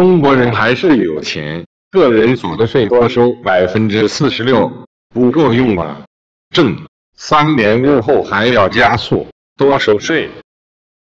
中国人还是有钱，个人所得税多收百分之四十六，不够用啊！正三年过后还要加速多收税。